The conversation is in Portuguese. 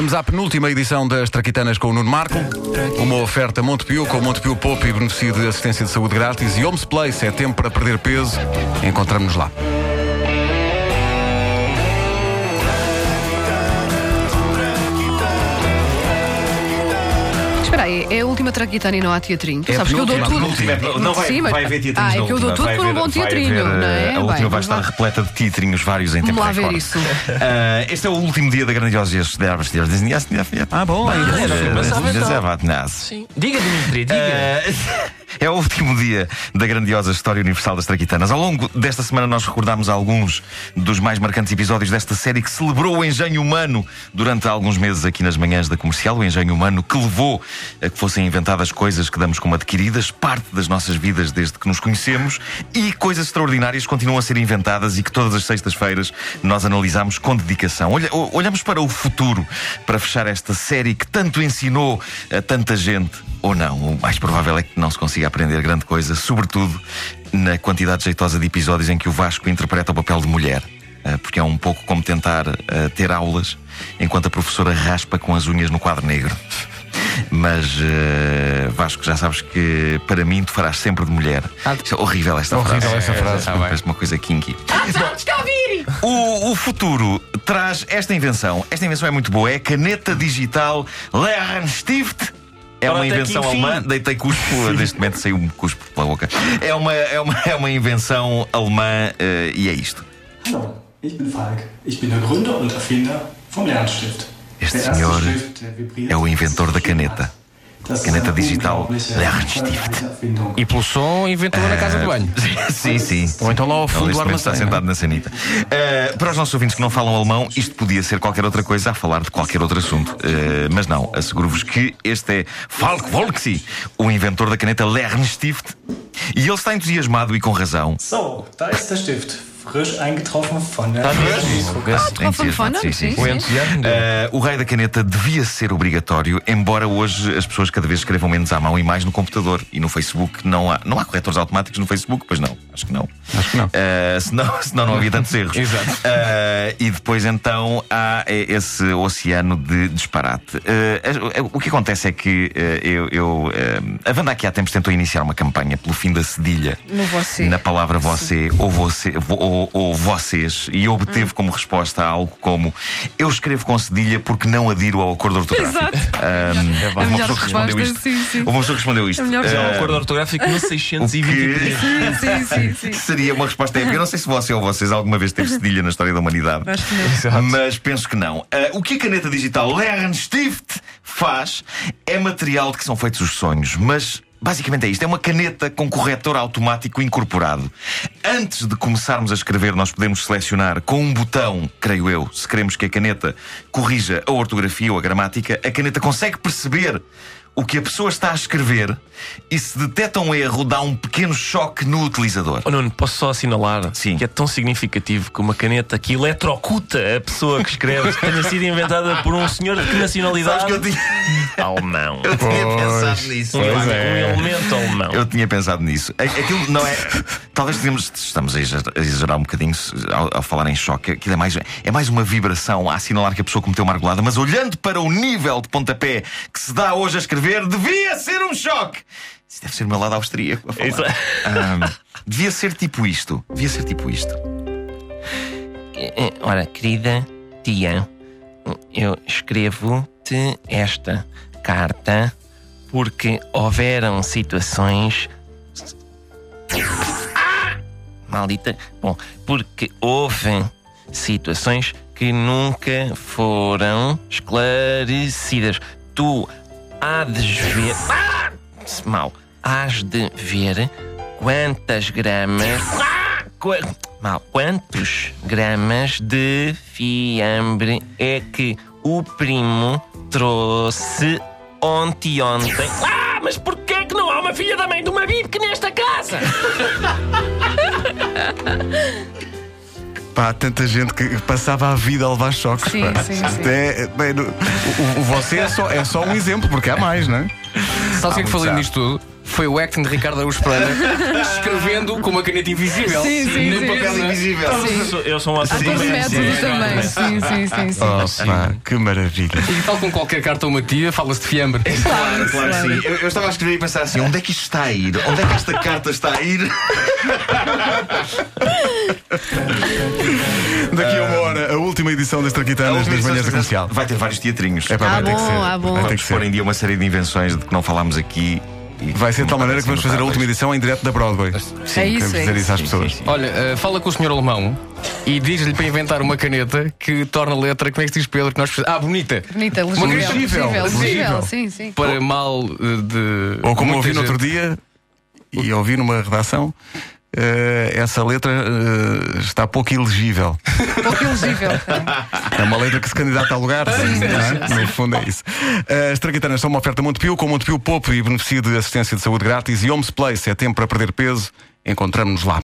Vamos à penúltima edição das Traquitanas com o Nuno Marco. Uma oferta Montepio com Montepio Pop e beneficio de assistência de saúde grátis. E Homes Place é tempo para perder peso. Encontramos-nos lá. É a última traquitana e não há teatrinho. Tu É sabes que eu dou tudo. a penúltima. Não vai, Sim, mas- vai haver teatrinhos Ah, é que eu dou última. tudo Vai por um bom vai teatrinho, haver, não é? A Bem, última vai vamos estar lá. repleta de teatrinhos vários em Vamos tempo lá ver isso. Ah, este é o último dia da grandiosa Ah, bom. Diga, Dimitri, diga. É o último dia da grandiosa história universal das Traquitanas. Ao longo desta semana, nós recordámos alguns dos mais marcantes episódios desta série que celebrou o engenho humano durante alguns meses aqui nas manhãs da comercial. O engenho humano que levou a que fossem inventadas coisas que damos como adquiridas, parte das nossas vidas desde que nos conhecemos, e coisas extraordinárias continuam a ser inventadas e que todas as sextas-feiras nós analisamos com dedicação. Olha- olhamos para o futuro para fechar esta série que tanto ensinou a tanta gente, ou não. O mais provável é que não se consiga aprender grande coisa, sobretudo na quantidade jeitosa de episódios em que o Vasco interpreta o papel de mulher. Ah, Porque é um pouco como tentar ah, ter aulas enquanto a professora raspa com as unhas no quadro negro. Mas eh, Vasco, já sabes que para mim tu farás sempre de mulher. Isto é horrível esta Horrível frase. essa frase. É, Parece uma coisa kinky. O, o futuro traz esta invenção. Esta invenção é muito boa. É a caneta digital Lehrenstift. É uma invenção alemã. Deitei cuspo, neste momento saiu um cuspo pela boca. É uma, é uma, é uma invenção alemã eh, e é isto. Hallo, ich bin Falk. Ich bin der Gründer und Erfinder vom Lernstift. Este senhor é o inventor da caneta. Caneta digital Lernstift. E pelo som, inventou na casa de banho. sim, sim. Ou então lá ao fundo Ele do momento está armazém. sentado na sanita. Uh, para os nossos ouvintes que não falam alemão, isto podia ser qualquer outra coisa a falar de qualquer outro assunto. Uh, mas não, asseguro-vos que este é Falk Volksi, o inventor da caneta Lernstift. E ele está entusiasmado e com razão. So, da ist der Stift. Frisch eingetroffen von der fona? Sim, sim, Sim, O. Uh, raio da caneta devia ser obrigatório, embora hoje as pessoas cada vez escrevam menos à mão e mais no computador. E no Facebook. Não há, não há corretores automáticos no Facebook, pois não, acho que não. Acho que não. Uh, senão, senão não havia tantos erros. Exato. Uh, e depois então há eh, esse oceano de disparate. Uh, o que acontece é que uh, eu. eu, uh, a Wanda aqui há tempos tentou iniciar uma campanha pelo fim da cedilha No você. na palavra você ou, você vo- ou, ou vocês e obteve como resposta algo como eu escrevo com cedilha porque não adiro ao acordo ortográfico. Exato. Um, houve A uma pessoa que respondeu isto. sim, sim. Houve uma pessoa que respondeu isto. Melhor É um Uh, acordo ortográfico no o 623. que Sim, sim, sim. seria uma resposta épica. Eu não sei se você ou vocês alguma vez teve cedilha na história da humanidade. Mas penso que não. Ah, o que a caneta digital Lernstift faz é material de que são feitos os sonhos, mas. Basicamente é isto, é uma caneta com corretor automático incorporado. Antes de começarmos a escrever, nós podemos selecionar com um botão, creio eu, se queremos que a caneta corrija a ortografia ou a gramática, a caneta consegue perceber o que a pessoa está a escrever e se detecta um erro, dá um pequeno choque no utilizador. Oh, Nuno, posso só assinalar Sim. que é tão significativo que uma caneta que eletrocuta a pessoa que escreve tenha sido inventada por um senhor de que nacionalidade? Sabes que eu tinha, Alemão. eu tinha pensado nisso. Um, Pois um é. elemento alemão. Eu tinha pensado nisso. Aquilo não é. Talvez tenhamos, estamos a exager- a exagerar um bocadinho ao, ao falar em choque. Aquilo é mais, é mais uma vibração a assinalar que a pessoa cometeu uma argolada, mas olhando para o nível de pontapé que se dá hoje a escrever, devia ser um choque. Isso deve ser o meu lado austríaco. Isso. Ahm, devia ser tipo isto. Devia ser tipo isto. Eh, Ora, querida tia, eu escrevo-te esta carta porque houveram situações. Ah! Maldita. Bom, porque houve situações que nunca foram esclarecidas. Tu há de ver. Ah! Mal. Hás de ver quantas gramas. Ah! Mal. Quantos gramas de fiambre é que o primo trouxe ontem ontem? Ah, mas porquê que não há uma filha da mãe de uma bique nesta casa? Pá, tanta gente que passava a vida a levar choques. Sim, pá. sim, sim. é- bem, o, o- você é só, é só um exemplo, porque há mais, não é? Sabe o que é que falei nisto tudo? foi o acting de Ricardo Araújo Pereira escrevendo com uma caneta invisível. Sim, sim, sim, papel sim. Invisível. Eu sou- Eu sou um ator Ator de também. método sim. também. Sim, sim, sim. sim. Oh, pá, que maravilha. E tal como qualquer carta ou uma tia, fala-se de fiambre. Claro, claro, que sim. Eu, eu estava a escrever e pensar assim: onde é que isto está a ir? Onde é que esta carta está a ir? edição das Traquitanas das manhãs da comercial. Vai ter vários teatrinhos. É para Ah, vai ter que bom, ser. ah, bom. Vai ter Vamos que pôr em dia uma série de invenções de que não falámos aqui. e Vai ser de tal maneira que vamos parecem fazer a última edição em direto da Broadway. É Queremos isso, é dizer isso. às Sim, pessoas. sim, sim. Olha, eh, fala com o senhor alemão e diz-lhe para inventar uma caneta que torna a letra, como é que se diz Pedro? Que nós precisamos- Ah, bonita! Bonita, Uma legível. legível, Legível, legível. legível, sim, sim. Para mal eh, de. Ou como ouvi no outro dia, e ouvi numa redação, eh, essa letra eh, está pouco elegível. Pouco elegível. É uma letra que se candidata a lugar. é? No fundo é isso. As Traquitanas são uma oferta Montepio, com Montepio Poupo e beneficio de assistência de saúde grátis. E Homes Place é tempo para perder peso. Encontramos-nos lá.